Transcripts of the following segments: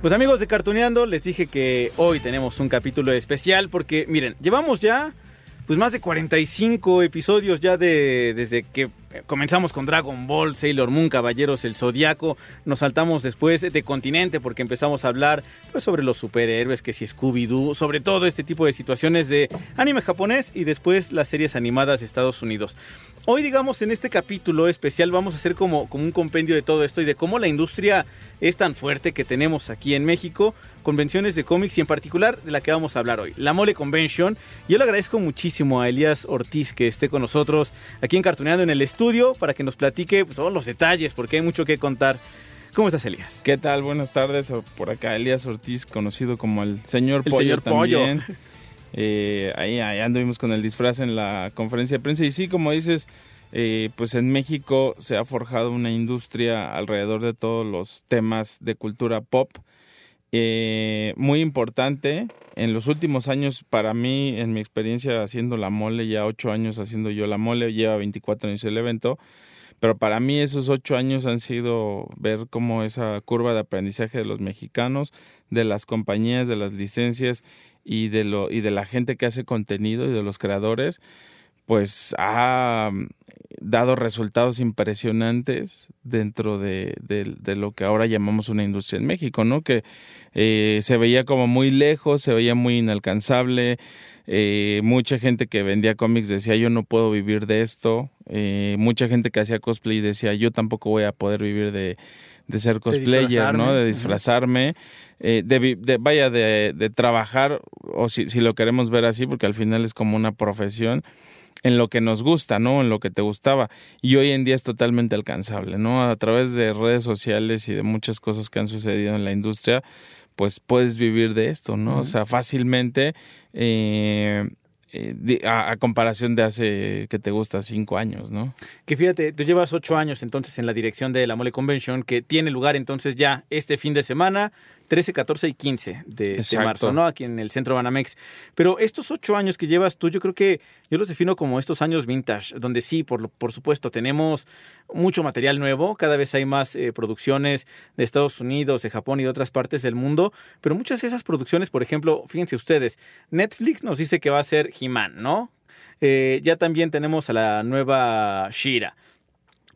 Pues amigos de Cartuneando, les dije que hoy tenemos un capítulo especial porque miren, llevamos ya pues más de 45 episodios ya de desde que comenzamos con Dragon Ball, Sailor Moon, Caballeros el Zodiaco, nos saltamos después de Continente porque empezamos a hablar pues sobre los superhéroes, que si Scooby Doo, sobre todo este tipo de situaciones de anime japonés y después las series animadas de Estados Unidos. Hoy digamos en este capítulo especial vamos a hacer como, como un compendio de todo esto y de cómo la industria es tan fuerte que tenemos aquí en México, convenciones de cómics y en particular de la que vamos a hablar hoy, la Mole Convention. Yo le agradezco muchísimo a Elías Ortiz que esté con nosotros aquí en Cartuneando en el para que nos platique pues, todos los detalles porque hay mucho que contar. ¿Cómo estás, Elías? ¿Qué tal? Buenas tardes. Por acá, Elías Ortiz, conocido como el señor El Pollo. señor Pollo. Eh, ahí, ahí anduvimos con el disfraz en la conferencia de prensa. Y sí, como dices, eh, pues en México se ha forjado una industria alrededor de todos los temas de cultura pop. Eh, muy importante. En los últimos años, para mí, en mi experiencia haciendo la mole, ya ocho años haciendo yo la mole, lleva 24 años el evento. Pero para mí esos ocho años han sido ver cómo esa curva de aprendizaje de los mexicanos, de las compañías, de las licencias y de, lo, y de la gente que hace contenido y de los creadores, pues ha dado resultados impresionantes dentro de, de- de lo que ahora llamamos una industria en México, ¿no? Que eh, se veía como muy lejos, se veía muy inalcanzable. eh, mucha gente que vendía cómics decía yo no puedo vivir de esto. eh, mucha gente que hacía cosplay decía yo tampoco voy a poder vivir de, de ser cosplayer. ¿no? De disfrazarme. eh, de, de- vaya, de, de trabajar, o si, si lo queremos ver así, porque al final es como una profesión, en lo que nos gusta, ¿no? En lo que te gustaba. Y hoy en día es totalmente alcanzable, ¿no? A través de redes sociales y de muchas cosas que han sucedido en la industria, pues puedes vivir de esto, ¿no? O sea, fácilmente, eh, eh, a, a comparación de hace, que te gusta, cinco años, ¿no? Que fíjate, tú llevas ocho años entonces en la dirección de la Mole Convention, que tiene lugar entonces ya este fin de semana, 13, 14 y 15 de, de marzo, ¿no? Aquí en el centro Banamex. Pero estos ocho años que llevas tú, yo creo que yo los defino como estos años vintage, donde sí, por, por supuesto, tenemos mucho material nuevo, cada vez hay más eh, producciones de Estados Unidos, de Japón y de otras partes del mundo, pero muchas de esas producciones, por ejemplo, fíjense ustedes, Netflix nos dice que va a ser He-Man, ¿no? Eh, ya también tenemos a la nueva Shira.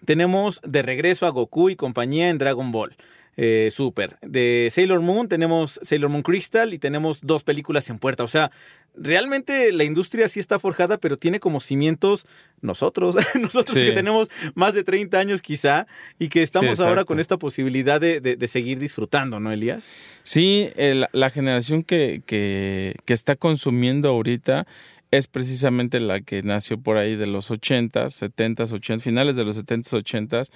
Tenemos de regreso a Goku y compañía en Dragon Ball. Eh, super. De Sailor Moon tenemos Sailor Moon Crystal y tenemos dos películas en puerta. O sea, realmente la industria sí está forjada, pero tiene como cimientos nosotros, nosotros Sí. que tenemos más de 30 años quizá y que estamos ahora con esta posibilidad de, de- de seguir disfrutando, ¿no, Elías? Sí, el- la generación que, que, que está consumiendo ahorita es precisamente la que nació por ahí de los 80s, 70s, 80s, finales de los 70s, 80s,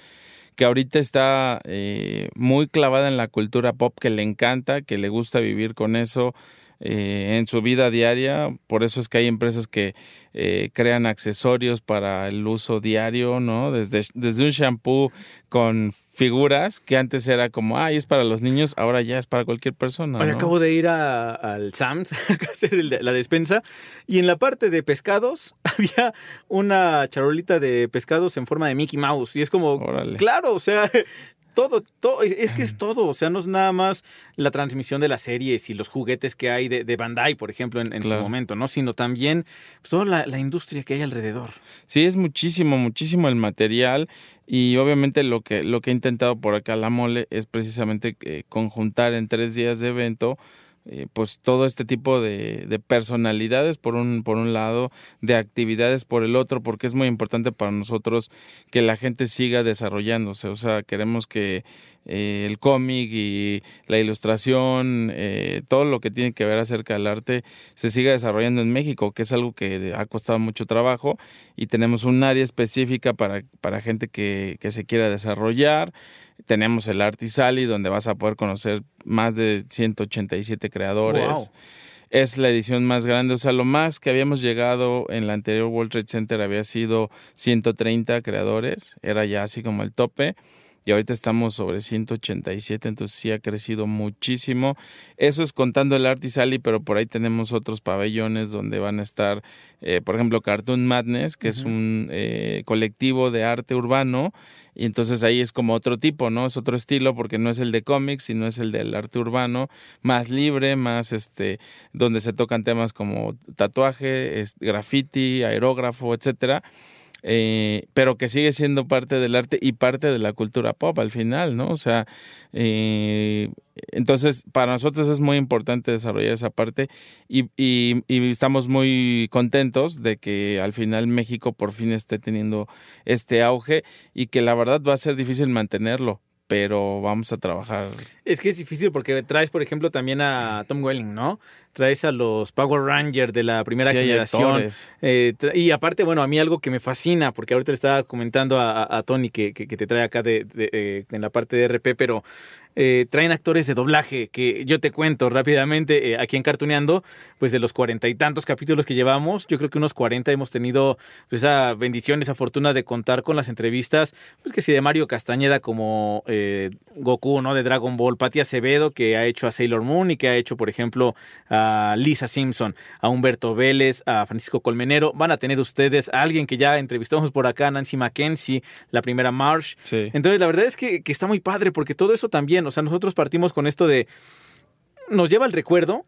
que ahorita está eh, muy clavada en la cultura pop, que le encanta, que le gusta vivir con eso eh, en su vida diaria. Por eso es que hay empresas que eh, crean accesorios para el uso diario, ¿no? Desde, desde un shampoo con figuras que antes era como, ay, es para los niños, ahora ya es para cualquier persona. Oye, ¿no? acabo de ir a- al Sam's a hacer el- la despensa y en la parte de pescados había una charolita de pescados en forma de Mickey Mouse y es como, Órale. claro, o sea, todo, todo, es que es todo, o sea, no es nada más la transmisión de las series y los juguetes que hay de, de Bandai, por ejemplo, en, en su momento, ¿no? Sino también pues, toda la, la industria que hay alrededor. Sí, es muchísimo, muchísimo el material y obviamente lo que, lo que he intentado por acá la mole es precisamente eh, conjuntar en tres días de evento eh, pues todo este tipo de, de personalidades por un, por un lado, de actividades por el otro, porque es muy importante para nosotros que la gente siga desarrollándose, o sea, queremos que eh, el cómic y la ilustración, eh, todo lo que tiene que ver acerca del arte se siga desarrollando en México, que es algo que ha costado mucho trabajo y tenemos un área específica para, para gente que, que se quiera desarrollar. Tenemos el Artisali, donde vas a poder conocer más de 187 creadores. Wow. Es la edición más grande, o sea, lo más que habíamos llegado en la anterior World Trade Center había sido 130 creadores, era ya así como el tope y ahorita estamos sobre 187, entonces sí ha crecido muchísimo. Eso es contando el Artisali, pero por ahí tenemos otros pabellones donde van a estar, eh, por ejemplo, Cartoon Madness, que es un eh, colectivo de arte urbano, y entonces ahí es como otro tipo, ¿no? Es otro estilo porque no es el de cómics, sino es el del arte urbano, más libre, más este, donde se tocan temas como tatuaje, graffiti, aerógrafo, etcétera eh, pero que sigue siendo parte del arte y parte de la cultura pop al final, ¿no? O sea, eh, entonces para nosotros es muy importante desarrollar esa parte y, y- y estamos muy contentos de que al final México por fin esté teniendo este auge y que la verdad va a ser difícil mantenerlo, pero vamos a trabajar. Es que es difícil porque traes, por ejemplo, también a Tom Welling, ¿no? Traes a los Power Rangers de la primera Sí, generación. Eh, y aparte, bueno, a mí algo que me fascina, porque ahorita le estaba comentando a, a- a Tony que, que- que te trae acá de, de- eh, en la parte de RP, pero eh, traen actores de doblaje, que yo te cuento rápidamente, eh, aquí en Cartuneando, pues de los cuarenta y tantos capítulos que llevamos, yo creo que unos cuarenta hemos tenido pues, esa bendición, esa fortuna de contar con las entrevistas, pues que sí, de Mario Castañeda como eh, Goku, ¿no? De Dragon Ball, Pati Acevedo, que ha hecho a Sailor Moon y que ha hecho, por ejemplo, a Lisa Simpson, a Humberto Vélez, a Francisco Colmenero. Van a tener ustedes a alguien que ya entrevistamos por acá, Nancy Mackenzie, la primera Marsh. Sí. Entonces, la verdad es que, que está muy padre, porque todo eso también, o sea, nosotros partimos con esto de. Nos lleva al recuerdo.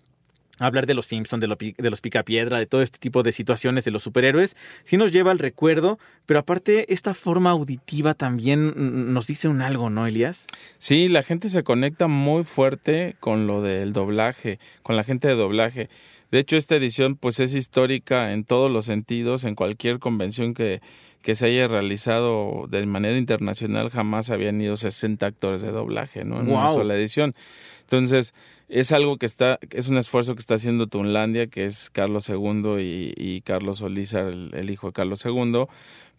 Hablar de los Simpsons, de, lo de los Picapiedra, de todo este tipo de situaciones de los superhéroes, sí nos lleva al recuerdo, pero aparte, esta forma auditiva también nos dice un algo, ¿no, Elías? Sí, la gente se conecta muy fuerte con lo del doblaje, con la gente de doblaje. De hecho, esta edición pues es histórica en todos los sentidos, en cualquier convención que, que se haya realizado de manera internacional jamás habían ido 60 actores de doblaje, ¿no? En una sola edición. Entonces, es algo que está, es un esfuerzo que está haciendo Tunlandia, que es Carlos II y, y Carlos Olizar, el, el hijo de Carlos II,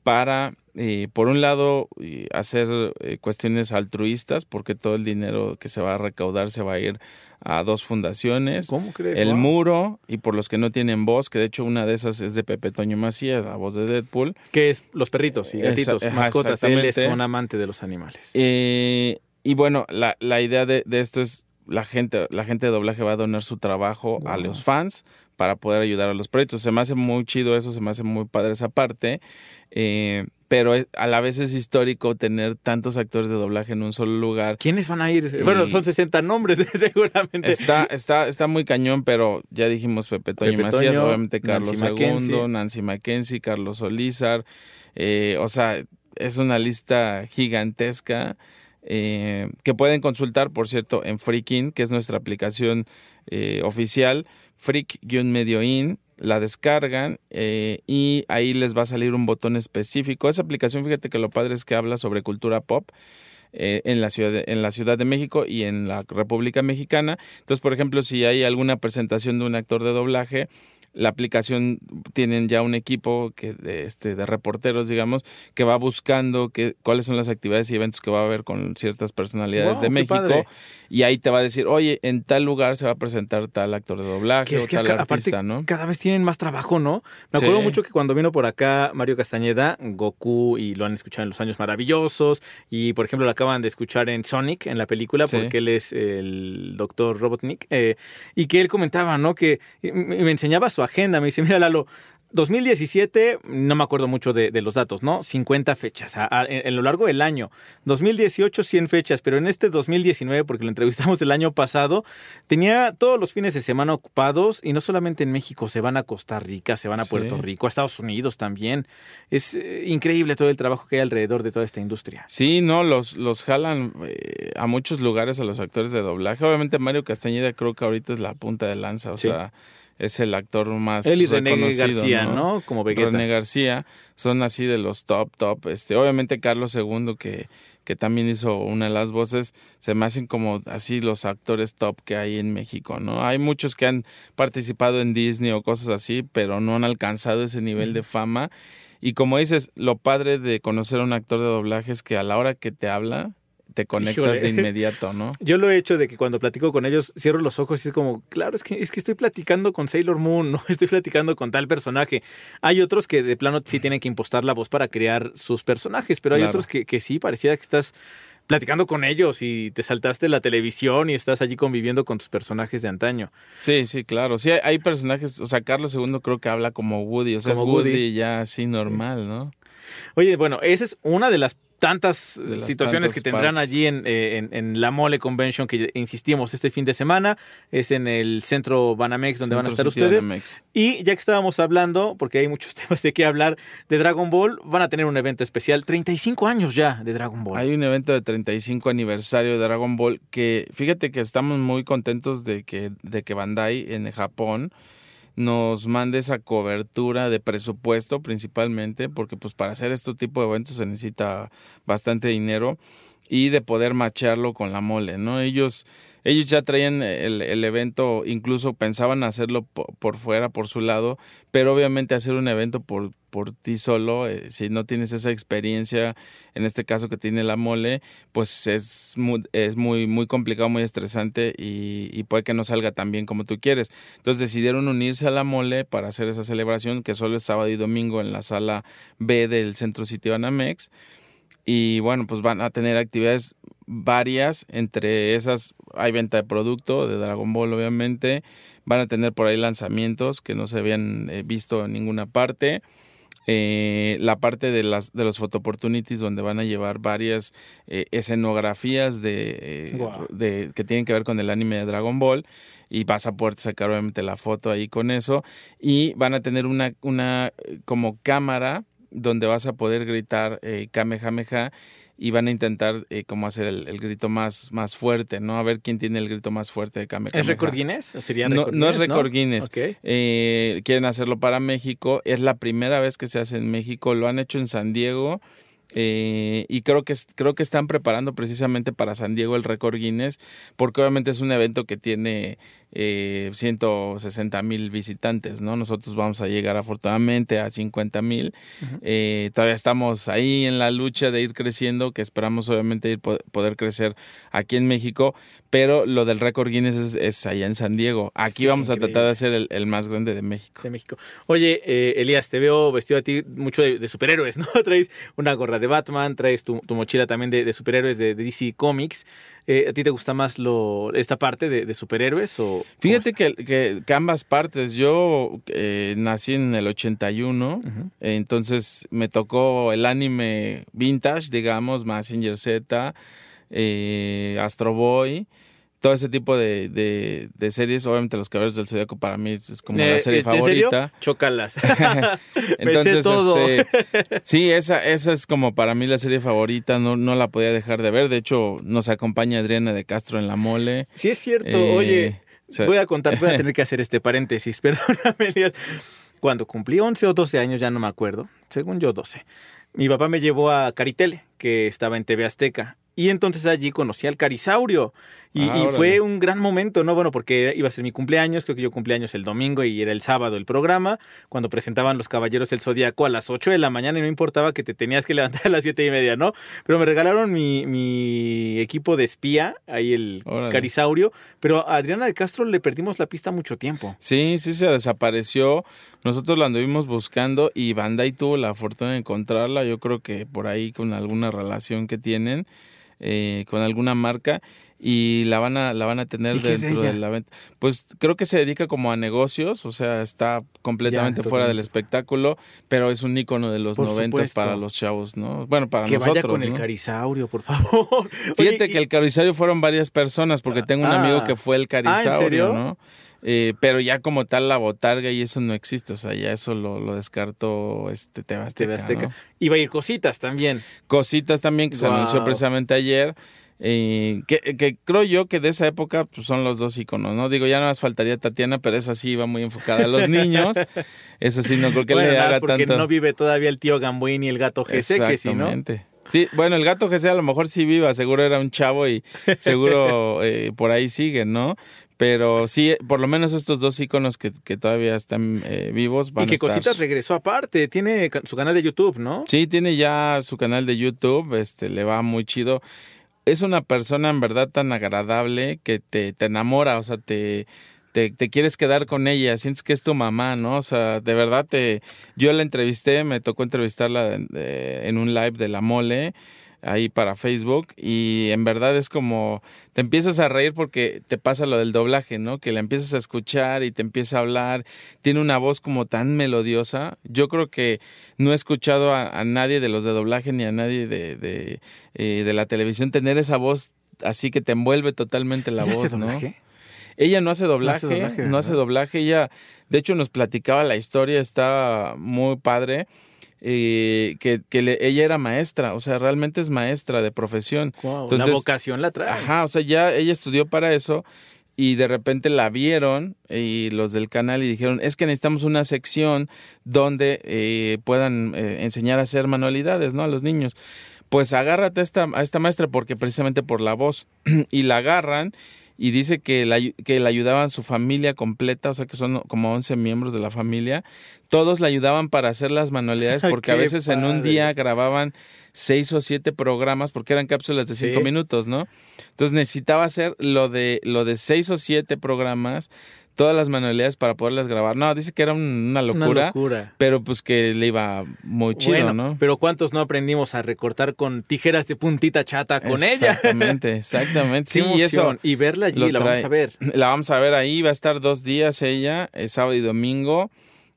para, eh, por un lado, eh, hacer eh, cuestiones altruistas, porque todo el dinero que se va a recaudar se va a ir a dos fundaciones. ¿Cómo crees? El Wow. Muro, y por los que no tienen voz, que de hecho una de esas es de Pepe Toño Macías, la voz de Deadpool. Que es los perritos y Esa- gatitos, ajá, mascotas. Él es un amante de los animales. Eh, y bueno, la, la idea de, de esto es la gente, la gente de doblaje va a donar su trabajo a los fans para poder ayudar a los proyectos. Se me hace muy chido eso, se me hace muy padre esa parte. eh, pero a la vez es histórico tener tantos actores de doblaje en un solo lugar. ¿Quiénes van a ir? Bueno, son 60 nombres, seguramente. Está, está, está muy cañón, pero ya dijimos Pepe Toño Pepe Macías, Toño, obviamente Carlos. II, Nancy Mackenzie, Carlos Solízar. eh, o sea, es una lista gigantesca eh, que pueden consultar, por cierto, en Freakin, que es nuestra aplicación eh, oficial, Freak-Medio-In. La descargan eh, y ahí les va a salir un botón específico. Esa aplicación, fíjate que lo padre es que habla sobre cultura pop eh, en, la ciudad de, en la Ciudad de México y en la República Mexicana. Entonces, por ejemplo, si hay alguna presentación de un actor de doblaje, la aplicación tienen ya un equipo que de, este, de reporteros, digamos, que va buscando que, cuáles son las actividades y eventos que va a haber con ciertas personalidades Wow, de México. padre. Y ahí te va a decir, oye, en tal lugar se va a presentar tal actor de doblaje Que es o que tal acá- artista, aparte ¿no? cada vez tienen más trabajo, ¿no? Me Sí. acuerdo mucho que cuando vino por acá Mario Castañeda, Goku, y lo han escuchado en Los Años Maravillosos, y por ejemplo lo acaban de escuchar en Sonic, en la película, Sí. porque él es el doctor Robotnik, eh, y que él comentaba, ¿no? Que me enseñaba su agenda, me dice, mira Lalo, 2017, no me acuerdo mucho de, de los datos, ¿no? 50 fechas a, a, en, lo largo del año. 2018, 100 fechas, pero en este 2019, porque lo entrevistamos el año pasado, tenía todos los fines de semana ocupados y no solamente en México, se van a Costa Rica, se van a Puerto. Rico, a Estados Unidos también. Es eh, increíble todo el trabajo que hay alrededor de toda esta industria. Sí, no, los, los jalan eh, a muchos lugares a los actores de doblaje. Obviamente Mario Castañeda creo que ahorita es la punta de lanza, o Sí. sea, es el actor más Él y René reconocido, García, ¿no? Como Vegeta. René García son así de los top, top. Este, obviamente Carlos II, que, que también hizo una de las voces, se me hacen como así los actores top que hay en México, ¿no? Hay muchos que han participado en Disney o cosas así, pero no han alcanzado ese nivel de fama. Y como dices, lo padre de conocer a un actor de doblaje es que a la hora que te habla, te conectas Híjole. de inmediato, ¿no? Yo lo he hecho de que cuando platico con ellos cierro los ojos y es como, claro, es que, es que estoy platicando con Sailor Moon, no estoy platicando con tal personaje. Hay otros que de plano sí tienen que impostar la voz para crear sus personajes, pero hay Claro. otros que, que sí, pareciera que estás platicando con ellos y te saltaste la televisión y estás allí conviviendo con tus personajes de antaño. Sí, sí, claro. Sí, hay, personajes, o sea, Carlos II creo que habla como Woody, o sea, Como es Woody, Woody. ya así normal, ¿no? Oye, bueno, esa es una de las tantas situaciones que tendrán parts. allí en, eh, en- en la Mole Convention que insistimos este fin de semana. Es en el centro Banamex donde van a estar ustedes. Banamex. Y ya que estábamos hablando, porque hay muchos temas de qué hablar, de Dragon Ball, van a tener un evento especial. 35 años ya de Dragon Ball. Hay un evento de 35 aniversario de Dragon Ball que fíjate que estamos muy contentos de que, de que Bandai en Japón nos mande esa cobertura de presupuesto principalmente, porque pues para hacer este tipo de eventos se necesita bastante dinero y de poder macharlo con la mole, ¿no? Ellos, ellos ya traían el, el evento, incluso pensaban hacerlo po- por, fuera, por su lado, pero obviamente hacer un evento por, por ti solo, eh, si no tienes esa experiencia, en este caso que tiene la mole, pues es muy, es muy, muy complicado, muy estresante y, y puede que no salga tan bien como tú quieres. Entonces decidieron unirse a la mole para hacer esa celebración que solo es sábado y domingo en la sala B del Centro City Banamex. Y bueno, pues van a tener actividades varias, entre esas hay venta de producto de Dragon Ball obviamente, van a tener por ahí lanzamientos que no se habían eh, visto en ninguna parte. Eh, la parte de las de los photo opportunities donde van a llevar varias eh, escenografías de, eh, de que tienen que ver con el anime de Dragon Ball. Y vas a poder sacar obviamente la foto ahí con eso. Y van a tener una una eh, como cámara donde vas a poder gritar eh, Kamehameha y van a intentar eh, como hacer el, el grito más, más fuerte, ¿no? A ver quién tiene el grito más fuerte de Kamehameha. ¿Es récord Guinness? ¿O sería No, no es Guinness, récord Guinness. Ok. Eh, quieren hacerlo para México. Es la primera vez que se hace en México. Lo han hecho en San Diego. eh, y creo que, creo que están preparando precisamente para San Diego el récord Guinness, porque obviamente es un evento que tiene eh, 160 mil visitantes, ¿no? Nosotros vamos a llegar afortunadamente a 50 mil. Eh, todavía estamos ahí en la lucha de ir creciendo, que esperamos obviamente ir po- poder crecer aquí en México, pero lo del récord Guinness es, es allá en San Diego. Aquí es vamos a tratar de hacer el, el más grande de México. de México. Oye, eh, Elías, te veo vestido a ti mucho de, de superhéroes, ¿no? Traes una gorra de Batman, traes tu, tu mochila también de, de superhéroes de, de DC Comics. Eh, ¿A ti te gusta más lo, esta parte de, de superhéroes o...? Fíjate que, que- que ambas partes, yo eh, nací en el 81, eh, entonces me tocó el anime vintage, digamos, Massinger Z, eh, Astro Boy, todo ese tipo de, de- de series, obviamente Los Caballeros del Zodíaco para mí es, como la serie Eh, ¿En serio? favorita. Chócalas. Entonces, todo. este, sí, esa, esa es como para mí la serie favorita, no, no la podía dejar de ver. De hecho, nos acompaña Adriana de Castro en la mole. Sí, es cierto. Eh, Oye, o sea- voy a contar, voy a tener que hacer este paréntesis. Perdóname, Elías. Cuando cumplí 11 o 12 años, ya no me acuerdo, según yo 12, mi papá me llevó a Caritele, que estaba en TV Azteca. Y entonces allí conocí al Carisaurio. Y, Ah, y fue un gran momento, ¿no? Bueno, porque iba a ser mi cumpleaños, creo que yo cumpleaños el domingo y era el sábado el programa, cuando presentaban los Caballeros del Zodíaco a las 8 de la mañana y no importaba que te tenías que levantar a las 7 y media, ¿no? Pero me regalaron mi, mi equipo de espía, ahí el Órale. Carisaurio, pero a Adriana de Castro le perdimos la pista mucho tiempo. Sí, sí se desapareció. Nosotros la anduvimos buscando y Bandai tuvo la fortuna de encontrarla. Yo creo que por ahí con alguna relación que tienen, eh, con alguna marca. Y la van a la van a tener ¿Y qué es dentro de la venta. Pues creo que se dedica como a negocios, o sea, está completamente Ya, fuera del espectáculo, pero es un ícono de los noventas para los chavos, ¿no? Bueno, para que nosotros. vaya con el carisaurio, por favor. Fíjate Oye, que el carisario fueron varias personas, porque tengo un Ah. amigo que fue el carisaurio, serio? ¿no? Eh, pero ya como tal la botarga y eso no existe, o sea, ya eso lo, lo descartó este TV Azteca. ¿no? Y va a ir cositas también. Cositas también que se anunció precisamente ayer, eh, que, que creo yo que de esa época pues, son los dos iconos, ¿no? Digo, ya nada más faltaría Tatiana, pero esa sí va muy enfocada a los niños, esa sí no creo que bueno, le haga porque tanto. no vive todavía el tío Gamboín y el gato GC, que si no. Sí, bueno, el gato GC a lo mejor sí viva, seguro era un chavo y seguro eh, por ahí sigue, ¿no? Pero sí, por lo menos estos dos iconos que, que todavía están eh, vivos van Y que a estar. Cositas regresó aparte. Tiene su canal de YouTube, ¿no? Sí, tiene ya su canal de YouTube, este, le va muy chido. Es una persona en verdad tan agradable que te, te enamora, o sea, te, te, te quieres quedar con ella, sientes que es tu mamá, ¿no? O sea, de verdad te... Yo la entrevisté, me tocó entrevistarla en, eh, en un live de La Mole, ahí para Facebook, y en verdad es como... Te empiezas a reír porque te pasa lo del doblaje, ¿no? Que la empiezas a escuchar y te empieza a hablar, tiene una voz como tan melodiosa. Yo creo que no he escuchado a, a nadie de los de doblaje ni a nadie de, de, eh, de la televisión tener esa voz así que te envuelve totalmente la ¿Ya voz, hace ¿no? doblaje? Ella no hace doblaje, no hace doblaje, doblaje, ¿verdad? ella, de hecho nos platicaba la historia, está muy padre, eh, que, que le- ella era maestra, o sea, realmente es maestra de profesión. Guau, Entonces- la vocación la trae. Ajá, o sea, ya ella estudió para eso y de repente la vieron y los del canal y dijeron, es que necesitamos una sección donde eh, puedan eh, enseñar a hacer manualidades, ¿no? A los niños. Pues agárrate a esta, a esta maestra porque precisamente por la voz y la agarran y dice que la, ayu- que le ayudaban su familia completa, o sea que son como 11 miembros de la familia, todos le ayudaban para hacer las manualidades porque a veces en un día grababan seis o siete programas porque eran cápsulas de cinco Sí. minutos, ¿no? Entonces necesitaba hacer lo de lo de seis o siete programas, todas las manualidades para poderlas grabar. No, dice que era un- una locura, Una locura. pero pues que le iba muy chido, bueno, ¿no? pero ¿cuántos no aprendimos a recortar con tijeras de puntita chata con ella? Exactamente, exactamente. Sí, y eso. Y verla allí, la vamos a ver. La vamos a ver ahí, va a estar dos días ella, es sábado y domingo.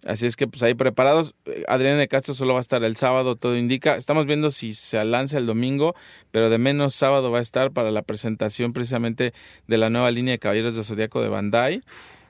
Así es que pues ahí preparados. Eh, Adriana de Castro solo va a estar el sábado, todo indica. Estamos viendo si se lanza el domingo, pero de menos sábado va a estar para la presentación precisamente de la nueva línea de Caballeros de Zodíaco de Bandai.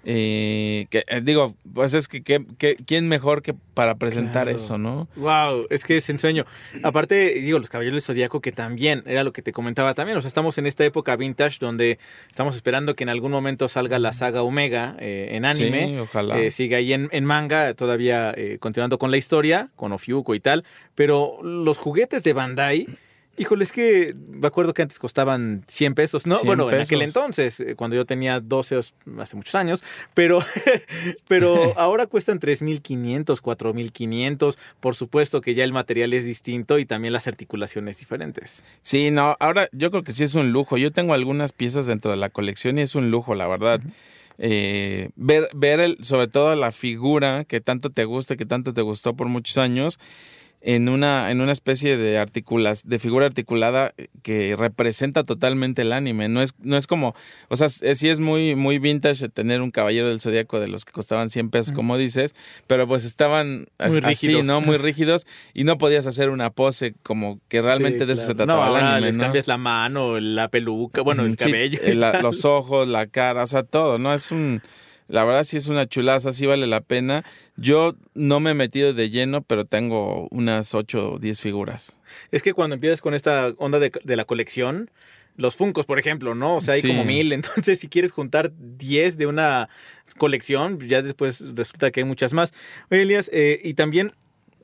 Eh, que eh, digo, pues es que, que- que- quién mejor que para presentar Claro. eso, ¿no? Wow, es que es ensueño. Aparte, digo, los Caballeros del Zodíaco, que también era lo que te comentaba también. O sea, estamos en esta época vintage donde estamos esperando que en algún momento salga la saga Omega eh, en anime. Sí, ojalá. Eh, sigue ahí en, en manga, todavía continuando con la historia, con Ofiuco y tal. Pero los juguetes de Bandai. Híjole, es que me acuerdo que antes costaban 100 pesos, ¿no? 100 bueno, en aquel entonces, eh, cuando yo tenía 12, os- hace muchos años, pero, pero ahora cuestan 3.500, 4.500. Por supuesto que ya el material es distinto y también las articulaciones diferentes. Sí, no, ahora yo creo que sí es un lujo. Yo tengo algunas piezas dentro de la colección y es un lujo, la verdad. Eh, ver, ver el, sobre todo la figura que tanto te gusta, que tanto te gustó por muchos años, en una, en una especie de articulas, de figura articulada que representa totalmente el anime. No es, no es como, o sea, es- sí es muy, muy vintage tener un caballero del zodiaco de los que costaban 100 pesos, como dices, pero pues estaban Muy así, rígidos. ¿no? Muy rígidos y no podías hacer una pose como que realmente Sí, de eso se trataba No, el anime, les ¿no? cambias la mano, la peluca, bueno, el Sí, cabello. eh, la- los ojos, la cara, o sea, todo, ¿no? Es un... La verdad sí es una chulaza, sí vale la pena. Yo no me he metido de lleno, pero tengo unas 8 o 10 figuras. Es que cuando empiezas con esta onda de, de la colección, los Funcos, por ejemplo, ¿no? O sea, hay Sí. como mil. Entonces, si quieres juntar 10 de una colección, ya después resulta que hay muchas más. Oye, Elías, eh, y también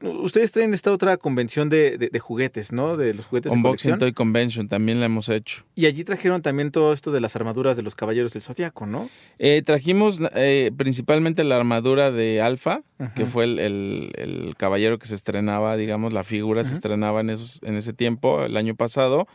ustedes traen esta otra convención de, de- de juguetes, ¿no? De los juguetes de Unboxing. Toy Convention también la hemos hecho. Y allí trajeron también todo esto de las armaduras de los caballeros del Zodíaco, ¿no? Eh, trajimos eh, principalmente la armadura de Alpha, que fue el, el- el caballero que se estrenaba, digamos, la figura se estrenaba en, esos, en ese tiempo, el año pasado.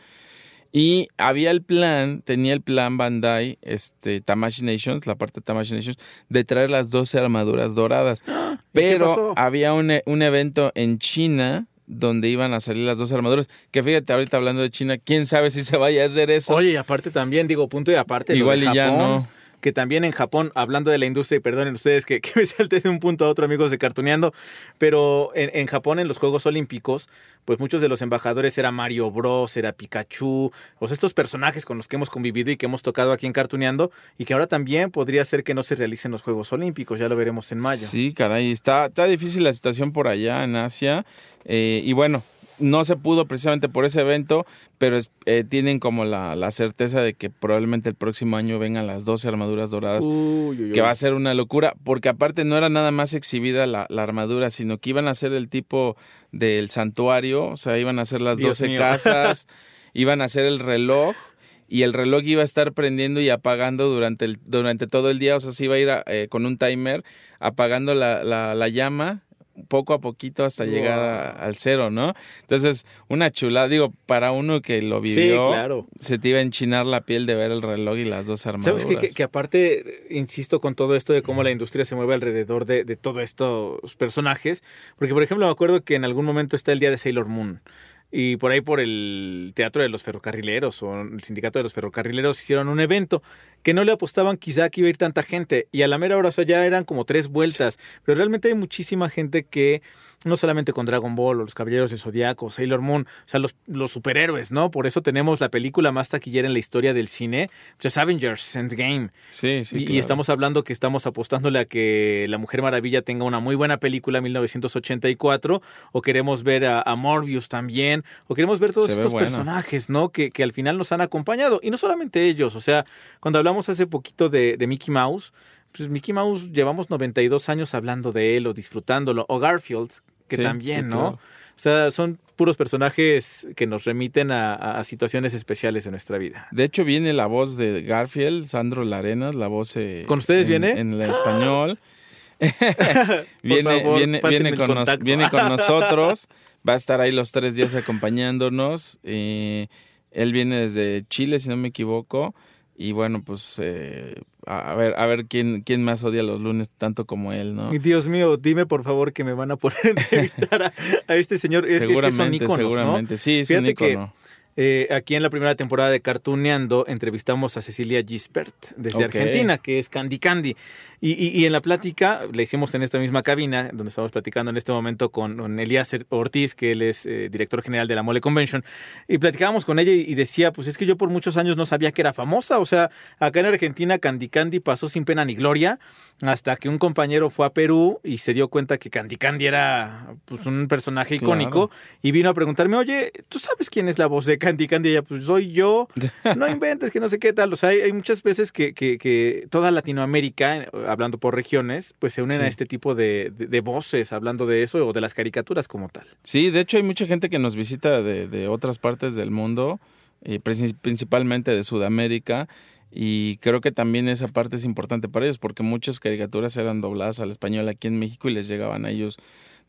Y había el plan, tenía el plan Bandai, este, Tamashi Nations, la parte de Tamashi Nations, de traer las 12 armaduras doradas. ¿Y qué Pero había un, e- un evento en China donde iban a salir las dos armaduras. Que fíjate, ahorita hablando de China, quién sabe si se vaya a hacer eso. Oye, y aparte también, digo, punto y aparte. lo Igual de y ya no. Que también en Japón, hablando de la industria, y perdonen ustedes que, me salte de un punto a otro, amigos de Cartuneando, pero en, en Japón, en los Juegos Olímpicos, pues muchos de los embajadores era Mario Bros, era Pikachu, o sea, estos personajes con los que hemos convivido y que hemos tocado aquí en Cartuneando, y que ahora también podría ser que no se realicen los Juegos Olímpicos, ya lo veremos en mayo. Sí, caray, está, está difícil la situación por allá en Asia. eh, y bueno, no se pudo precisamente por ese evento, pero es- eh, tienen como la, la certeza de que probablemente el próximo año vengan las 12 armaduras doradas. Uy, uy, uy. que va a ser una locura, porque aparte no era nada más exhibida la, la armadura, sino que iban a ser el tipo del santuario, o sea, iban a ser las Dios 12 mío. casas, iban a hacer el reloj, y el reloj iba a estar prendiendo y apagando durante, el, durante todo el día, o sea, se iba a ir a- eh, con un timer apagando la, la, la llama poco a poquito hasta llegar a- al cero, ¿no? Entonces, una chulada, digo, para uno que lo Sí, vivió, claro. se te iba a enchinar la piel de ver el reloj y las dos armaduras. ¿Sabes qué? Que, que aparte, insisto con todo esto de cómo la industria se mueve alrededor de, de todos estos personajes, porque por ejemplo me acuerdo que en algún momento está el día de Sailor Moon. Y por ahí por el Teatro de los Ferrocarrileros o el Sindicato de los Ferrocarrileros hicieron un evento que no le apostaban quizá que iba a ir tanta gente. Y a la mera hora, o sea, ya eran como tres vueltas. Pero realmente hay muchísima gente que, no solamente con Dragon Ball o los Caballeros del Zodiaco, Sailor Moon, o sea, los, los superhéroes, ¿no? Por eso tenemos la película más taquillera en la historia del cine, pues es Avengers Endgame. Sí, sí. y, y estamos hablando que estamos apostándole a que La Mujer Maravilla tenga una muy buena película en 1984, o queremos ver a, a Morbius también, o queremos ver todos Se estos personajes, ¿no? Que, que al final nos han acompañado. Y no solamente ellos, o sea, cuando hablamos hace poquito de, de Mickey Mouse, pues Mickey Mouse llevamos 92 años hablando de él o disfrutándolo, o Garfield, que Sí, también, sí, ¿no? claro. O sea, son puros personajes que nos remiten a, situaciones especiales en nuestra vida. De hecho, viene la voz de Garfield, Sandro Larenas, la voz. eh, ¿Con ustedes en- viene? En el español. viene, favor, viene, con nos- viene con nosotros. Va a estar ahí los tres días acompañándonos. eh, él viene desde Chile, si no me equivoco. Y bueno, pues eh, a, a ver, a ver quién, quién más odia los lunes tanto como él, ¿no? Dios mío, dime por favor que me van a poder entrevistar a, a este señor. Es, es que son seguramente, íconos, ¿no? seguramente. Sí, es un Fíjate que ícono. Eh, aquí en la primera temporada de Cartooneando entrevistamos a Cecilia Gispert desde. Argentina, que es Candy Candy. Y, y- y en la plática, la hicimos en esta misma cabina, donde estamos platicando en este momento con, con Elías Ortiz, que él es eh, director general de la Mole Convention, y platicábamos con ella y, y decía, pues es que yo por muchos años no sabía que era famosa, o sea, acá en Argentina Candy Candy pasó sin pena ni gloria, hasta que un compañero fue a Perú y se dio cuenta que Candy Candy era pues, un personaje Claro. icónico y vino a preguntarme, oye, ¿tú sabes quién es la voz de Candy Candy? Y ella, pues soy yo, no inventes, que no sé qué tal. O sea, hay, hay muchas veces que, que- que toda Latinoamérica, hablando por regiones, pues se unen Sí. a este tipo de, de- de voces hablando de eso o de las caricaturas como tal. Sí, de hecho hay mucha gente que nos visita de, de otras partes del mundo, eh, princi- principalmente de Sudamérica, y creo que también esa parte es importante para ellos, porque muchas caricaturas eran dobladas al español aquí en México y les llegaban a ellos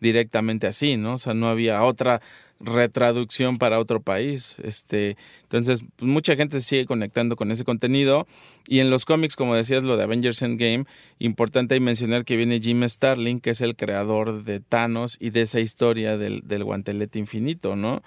directamente así, ¿no? O sea, no había otra retraducción para otro país. Este, entonces, pues, mucha gente sigue conectando con ese contenido. Y en los cómics, como decías, lo de Avengers Endgame, importante mencionar que viene Jim Starlin, que es el creador de Thanos y de esa historia del, del guantelete infinito, ¿no?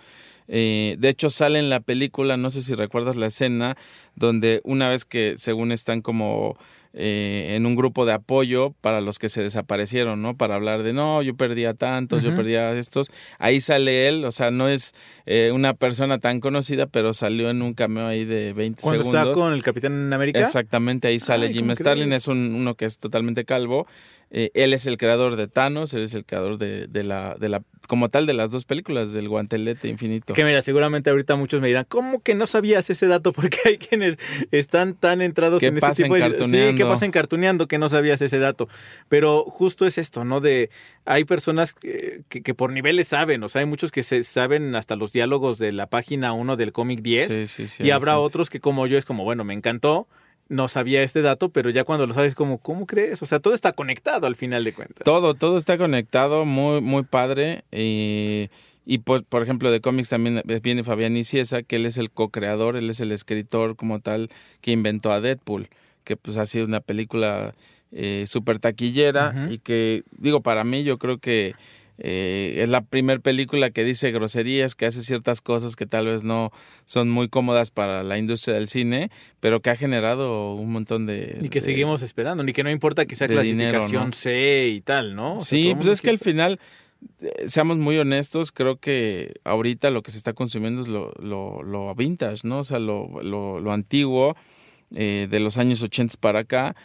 Eh, de hecho, sale en la película, no sé si recuerdas la escena, donde una vez que según están como eh, en un grupo de apoyo para los que se desaparecieron, ¿no? Para hablar de, no, yo perdí a tantos, yo Ujú. perdí a estos. Ahí sale él, o sea, no es eh, una persona tan conocida, pero salió en un cameo ahí de 20 Cuando segundos. está con el Capitán América. Exactamente, ahí sale Ay, Jim ¿cómo Starlin, es un, uno que es totalmente calvo. Eh, él es el creador de Thanos, él es el creador de, de la, de la, como tal, de las dos películas, del guantelete infinito. Que mira, seguramente ahorita muchos me dirán, ¿cómo que no sabías ese dato? Porque hay quienes están tan entrados ¿Qué en este tipo de... Sí, Cartuneando? ¿qué pasa en Cartuneando que no sabías ese dato? Pero justo es esto, ¿no? De hay personas que, que- que por niveles saben, o sea, hay muchos que se saben hasta los diálogos de la página 1 del cómic 10 Sí, sí, sí, y habrá gente. otros que como yo es como, bueno, me encantó, no sabía este dato, pero ya cuando lo sabes como, ¿cómo crees? O sea, todo está conectado al final de cuentas. Todo, todo está conectado, muy, muy padre. Y, y pues, por ejemplo, de cómics también viene Fabián Iciesa, que él es el co-creador, él es el escritor como tal que inventó a Deadpool, que pues ha sido una película eh, súper taquillera y que, digo, para mí yo creo que eh, es la primera película que dice groserías, que hace ciertas cosas que tal vez no son muy cómodas para la industria del cine, pero que ha generado un montón de... Y que de- seguimos esperando, ni que no importa que sea dinero, clasificación ¿no? C y tal, ¿no? O sea, todo Sí, pues es que al final, eh, seamos muy honestos, creo que ahorita lo que se está consumiendo es lo, lo, lo vintage, ¿no? O sea, lo, lo, lo antiguo eh, de los años 80 para acá.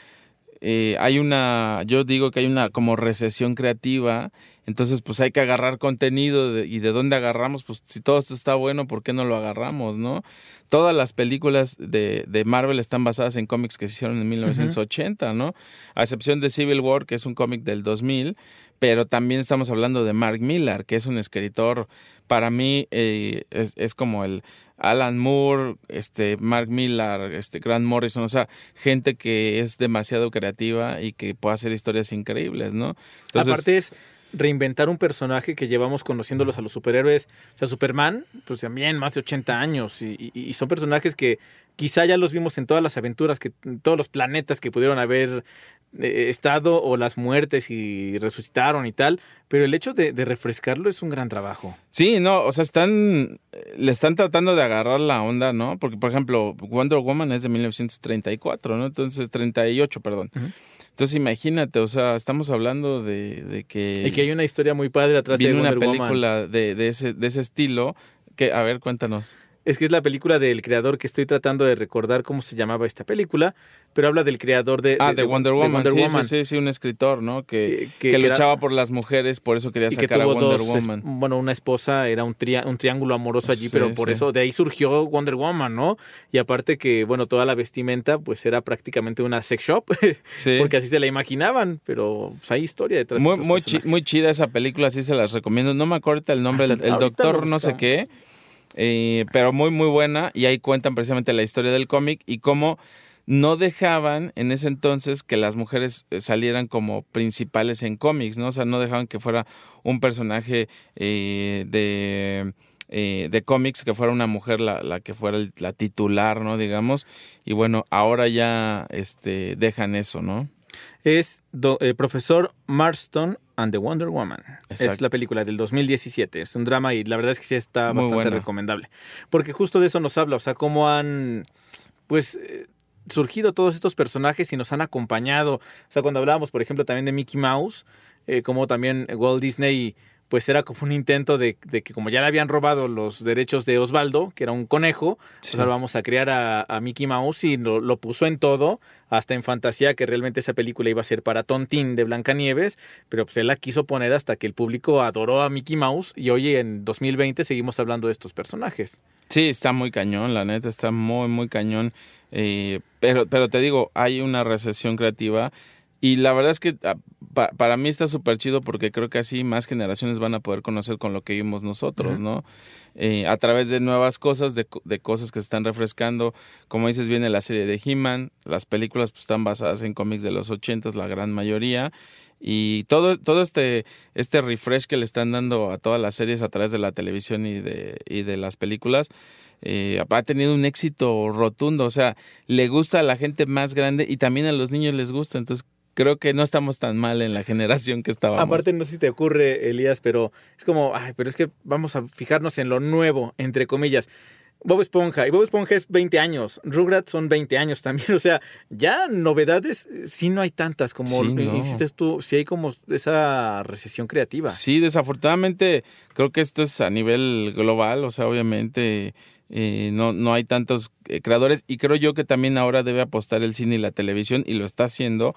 Eh, hay una, yo digo que hay una como recesión creativa, entonces pues hay que agarrar contenido de- y de dónde agarramos, pues si todo esto está bueno, ¿por qué no lo agarramos, no? Todas las películas de, de Marvel están basadas en cómics que se hicieron en 1980, ¿no? A excepción de Civil War, que es un cómic del 2000, pero también estamos hablando de Mark Millar, que es un escritor, para mí eh, es, es como el Alan Moore, este Mark Millar, este Grant Morrison, o sea, gente que es demasiado creativa y que puede hacer historias increíbles, ¿no? Entonces, Aparte es reinventar un personaje que llevamos conociéndolos a los superhéroes. O sea, Superman, pues también más de 80 años. Y, y- y son personajes que quizá ya los vimos en todas las aventuras, que en todos los planetas que pudieron haber eh, estado o las muertes y resucitaron y tal. Pero el hecho de, de refrescarlo es un gran trabajo. Sí, no, o sea, están, le están tratando de agarrar la onda, ¿no? Porque, por ejemplo, Wonder Woman es de 1934, ¿no? Entonces, 38, perdón. Ujú. Entonces, imagínate, o sea, estamos hablando de, de que... Y que hay una historia muy padre atrás de viene una Wonder Woman. película de, de, ese, de ese estilo que, a ver, cuéntanos. Es que es la película del creador que estoy tratando de recordar cómo se llamaba esta película, pero habla del creador de, Ah, de, Wonder Woman. Wonder sí, Woman. sí, sí, sí, un escritor, ¿no? Que, Eh, que- que, era- luchaba por las mujeres, por eso quería y que sacar a Wonder dos, es- Woman. bueno, una esposa, era un, tria- un triángulo amoroso allí, Sí, pero por sí. eso de ahí surgió Wonder Woman, ¿no? Y aparte que, bueno, toda la vestimenta pues era prácticamente una sex shop, Sí. porque así se la imaginaban, pero pues, hay historia detrás Muy, de muy, chi- muy chida esa película, sí se las recomiendo. No me acuerdo el nombre, el, doctor no sé qué, eh, pero muy, muy buena. Y ahí cuentan precisamente la historia del cómic y cómo no dejaban en ese entonces que las mujeres eh, salieran como principales en cómics, ¿no? O sea, no dejaban que fuera un personaje eh, de... eh, de cómics que fuera una mujer la, la que fuera la titular, ¿no? Digamos. Y bueno, ahora ya este, dejan eso, ¿no? Es do- Profesor Marston and the Wonder Woman. Es la película del 2017. Es un drama y la verdad es que sí está Muy bastante buena. recomendable. Porque justo de eso nos habla, o sea, cómo han, pues, eh, surgido todos estos personajes y nos han acompañado. O sea, cuando hablábamos, por ejemplo, también de Mickey Mouse, eh, como también Walt Disney, pues era como un intento de, de que como ya le habían robado los derechos de Osvaldo, que era un conejo, Sí. pues ahora vamos a crear a, a Mickey Mouse y lo, lo puso en todo, hasta en fantasía que realmente esa película iba a ser para Tontín de Blancanieves, pero pues él la quiso poner hasta que el público adoró a Mickey Mouse y hoy en 2020 seguimos hablando de estos personajes. Sí, está muy cañón, la neta, está muy, muy cañón. Eh, pero, pero te digo, hay una recesión creativa y la verdad es que ah, pa- para mí está súper chido porque creo que así más generaciones van a poder conocer con lo que vimos nosotros, ¿no? Eh, a través de nuevas cosas, de, de cosas que se están refrescando. Como dices, viene la serie de He-Man, las películas pues, están basadas en cómics de los 80, la gran mayoría. Y todo, todo este, este refresh que le están dando a todas las series a través de la televisión y de, y de las películas, eh, ha tenido un éxito rotundo. O sea, le gusta a la gente más grande y también a los niños les gusta. Entonces, creo que no estamos tan mal en la generación que estábamos. Aparte, no sé si te ocurre, Elías, pero es como, ay, pero es que vamos a fijarnos en lo nuevo, entre comillas. Bob Esponja, y Bob Esponja es 20 años, Rugrats son 20 años también, o sea, ya novedades sí no hay tantas, como Sí, no. insistes tú, sí hay como esa recesión creativa. Sí, desafortunadamente creo que esto es a nivel global, o sea, obviamente eh, no, no hay tantos eh, creadores y creo yo que también ahora debe apostar el cine y la televisión y lo está haciendo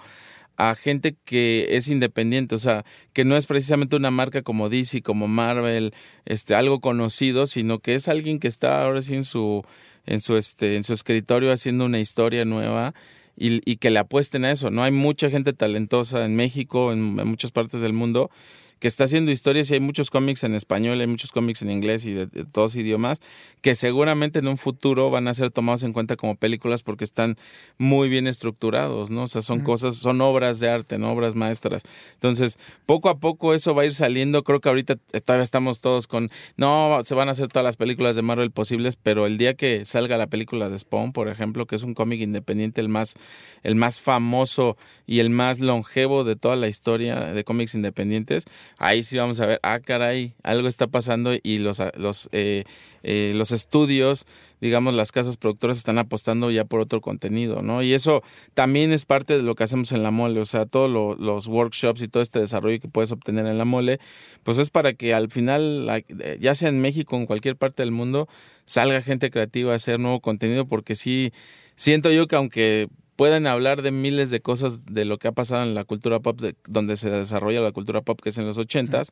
a gente que es independiente, o sea, que no es precisamente una marca como DC, como Marvel, este, algo conocido, sino que es alguien que está ahora sí en su, en su, este, en su escritorio haciendo una historia nueva y, que le apuesten a eso. No hay mucha gente talentosa en México, en muchas partes del mundo, que está haciendo historias y hay muchos cómics en español, hay muchos cómics en inglés y de, de todos idiomas que seguramente en un futuro van a ser tomados en cuenta como películas porque están muy bien estructurados, ¿no? O sea, son cosas, son obras de arte, ¿no? Obras maestras. Entonces, poco a poco eso va a ir saliendo. Creo que ahorita todavía estamos todos con, no, se van a hacer todas las películas de Marvel posibles, pero el día que salga la película de Spawn, por ejemplo, que es un cómic independiente, el más, el más famoso y el más longevo de toda la historia de cómics independientes, ahí sí vamos a ver, ah, caray, algo está pasando y los, los, eh, eh, los estudios, digamos, las casas productoras están apostando ya por otro contenido, ¿no? Y eso también es parte de lo que hacemos en la mole, o sea, todos los workshops y todo este desarrollo que puedes obtener en la mole, pues es para que al final, eh, ya sea en México o en cualquier parte del mundo, salga gente creativa a hacer nuevo contenido, porque sí, siento yo que aunque pueden hablar de miles de cosas de lo que ha pasado en la cultura pop, donde se desarrolla la cultura pop, que es en los ochentas,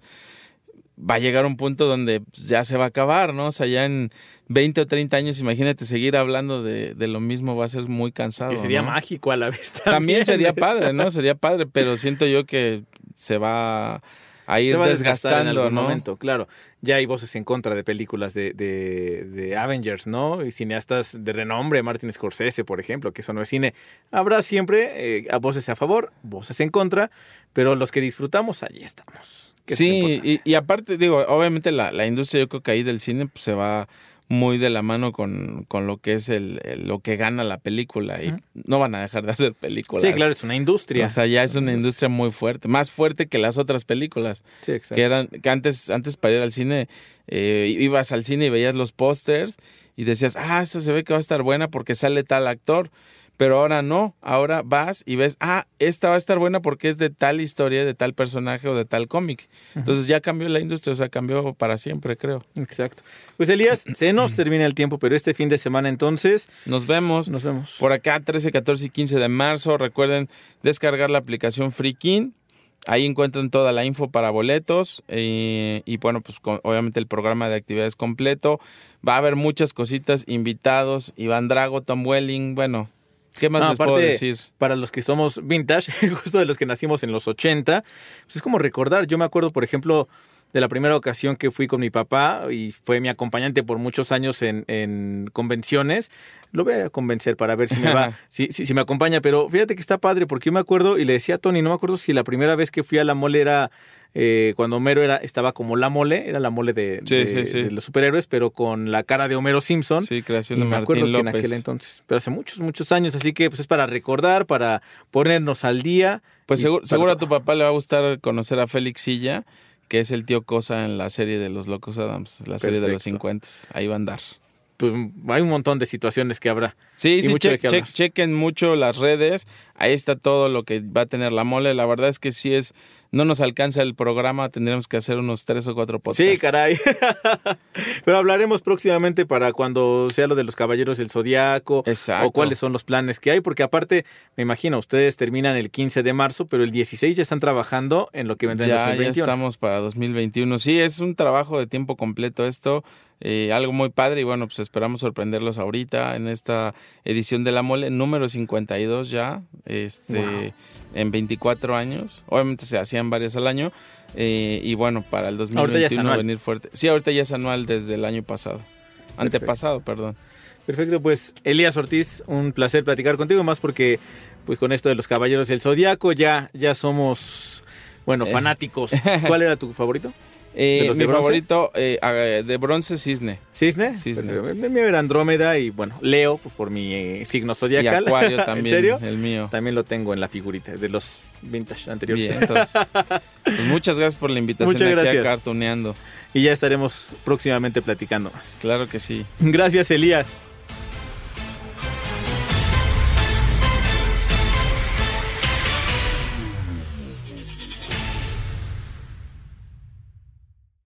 va a llegar un punto donde ya se va a acabar, ¿no? O sea, ya en 20 o 30 años, imagínate seguir hablando de, lo mismo, va a ser muy cansado. Que sería mágico a la vez. También. sería padre, ¿no? Sería padre, pero siento yo que se va a ir desgastando en algún ¿no? momento, claro. Ya hay voces en contra de películas de, de, Avengers, ¿no? Y cineastas de renombre, Martin Scorsese, por ejemplo, que eso no es cine. Habrá siempre eh, voces a favor, voces en contra, pero los que disfrutamos, allí estamos. Sí, y, y, aparte, digo, obviamente la, la industria, yo creo que ahí del cine pues, se va muy de la mano con, con lo que es el, lo que gana la película y no van a dejar de hacer películas. Sí, claro, es una industria. O sea, ya es una industria muy fuerte, más fuerte que las otras películas. Sí, exacto. Que eran que antes antes para ir al cine eh, ibas al cine y veías los pósters y decías, "Ah, eso se ve que va a estar buena porque sale tal actor." Pero ahora no, ahora vas y ves, ah, esta va a estar buena porque es de tal historia, de tal personaje o de tal cómic. Entonces ya cambió la industria, o sea, cambió para siempre, creo. Exacto. Pues Elías, se nos termina el tiempo, pero este fin de semana entonces... Nos vemos. Nos vemos. Por acá, 13, 14 y 15 de marzo. Recuerden descargar la aplicación Freakin. Ahí encuentran toda la info para boletos eh, y bueno, pues obviamente el programa de actividades completo. Va a haber muchas cositas, invitados, Iván Drago, Tom Welling, bueno, ¿Qué más les puedo decir? Para los que somos vintage, justo de los que nacimos en los 80, pues es como recordar. Yo me acuerdo, por ejemplo, de la primera ocasión que fui con mi papá y fue mi acompañante por muchos años en, convenciones. Lo voy a convencer para ver si me va, si, si, me acompaña. Pero fíjate que está padre porque yo me acuerdo y le decía a Tony, no me acuerdo si la primera vez que fui a la mole era eh, cuando Homero era, estaba como la mole, era la mole de, los superhéroes, pero con la cara de Homero Simpson. Sí, creación de me acuerdo que en aquel entonces, pero hace muchos, muchos años, así que pues es para recordar, para ponernos al día. Pues seguro, seguro a tu papá le va a gustar conocer a Félix Silla, que es el tío Cosa en la serie de los Locos Adams, la serie de los 50. Ahí va a andar pues hay un montón de situaciones que habrá. Sí, sí, chequen mucho las redes. Ahí está todo lo que va a tener la mole. La verdad es que si es, no nos alcanza el programa, tendremos que hacer unos tres o cuatro podcasts. Sí, caray. Pero hablaremos próximamente para cuando sea lo de los caballeros del zodiaco o cuáles son los planes que hay, porque aparte, me imagino, ustedes terminan el 15 de marzo, pero el 16 ya están trabajando en lo que vendrá en 2021. Ya estamos para 2021. Sí, es un trabajo de tiempo completo esto. Eh, algo muy padre y bueno, pues esperamos sorprenderlos ahorita en esta edición de la mole, número 52 ya, este, en 24 años. Obviamente se hacían varias al año eh, y bueno, para el 2021 venir fuerte. Sí, ahorita ya es anual desde el año pasado, antepasado, perdón. Perfecto, pues Elías Ortiz, un placer platicar contigo, más porque pues con esto de los Caballeros del Zodiaco ya, ya somos, bueno, eh. fanáticos. ¿Cuál era tu favorito? Eh, mi favorito eh, de bronce, Cisne. ¿Cisne? Cisne. El mío era Andrómeda y bueno, Leo, pues por mi eh, signo zodiacal. Y Acuario también. ¿En serio? El mío. También lo tengo en la figurita de los vintage anteriores. Bien, entonces, pues muchas gracias por la invitación muchas gracias. aquí a Cartoneando. Y ya estaremos próximamente platicando más. Claro que sí. Gracias, Elías.